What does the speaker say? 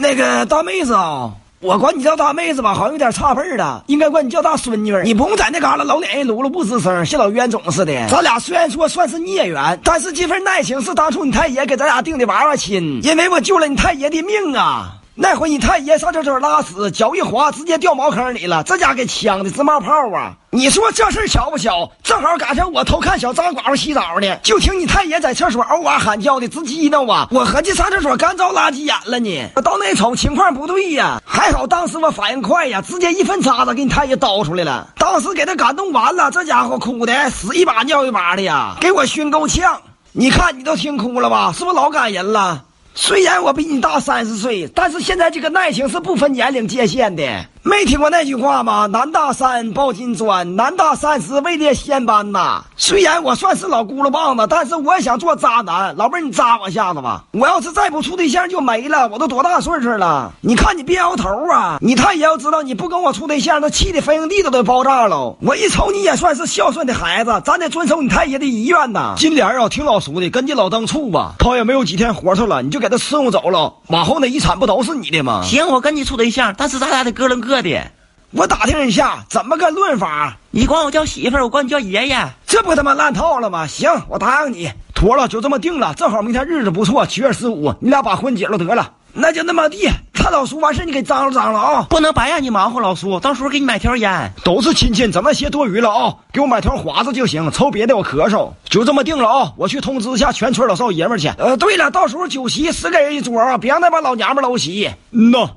那个大妹子啊，我管你叫大妹子吧，好像有点差辈儿的，应该管你叫大孙女。你不用在那旮旯老脸一撸撸不吱声，像老冤种似的。咱俩虽然说算是孽缘，但是这份爱情是当初你太爷给咱俩定的娃娃亲，因为我救了你太爷的命啊。那回你太爷上厕所拉屎，脚一滑，直接掉茅坑里了。这家给呛的直冒泡啊！你说这事巧不巧？正好赶上我偷看小张寡妇洗澡呢，就听你太爷在厕所嗷哇喊叫的，直激闹啊！我合计上厕所干着垃圾眼了呢。我到那瞅，情况不对呀。还好当时我反应快呀，直接一分叉子给你太爷倒出来了。当时给他感动完了，这家伙哭的屎一把尿一把的呀，给我熏够呛。你看你都听哭了吧？是不是老感人了？虽然我比你大三十岁，但是现在这个爱情是不分年龄界限的。没听过那句话吗？男大三抱金砖，男大三十位列仙班呐。虽然我算是老轱辘棒子，但是我也想做渣男。老妹儿，你扎我一下子吧。我要是再不处对象就没了。我都多大岁数了？你看你别摇头啊！你太爷要知道你不跟我处对象，那气的坟营地都得爆炸了。我一瞅你也算是孝顺的孩子，咱得遵守你太爷的遗愿呐。金莲啊，挺老熟的，跟你老登处吧。他也没有几天活头了，你就给他伺候走了。往后那遗产不都是你的吗？行，我跟你处对象，但是咱俩得各论各的。我打听一下，怎么个论法？你管我叫媳妇儿，我管你叫爷爷，这不他妈烂套了吗？行，我答应你，妥了，就这么定了。正好明天日子不错，七月十五，你俩把婚结了得了。那就那么地。看老叔，完事你给张罗张罗啊，不能白让你忙活。老叔，到时候给你买条烟。都是亲戚，整那些多余了啊，给我买条华子就行，抽别的我咳嗽。就这么定了啊，我去通知一下全村老少爷们去。呃，对了，到时候酒席十个人一桌啊，别让那帮老娘们搂席。嗯呐。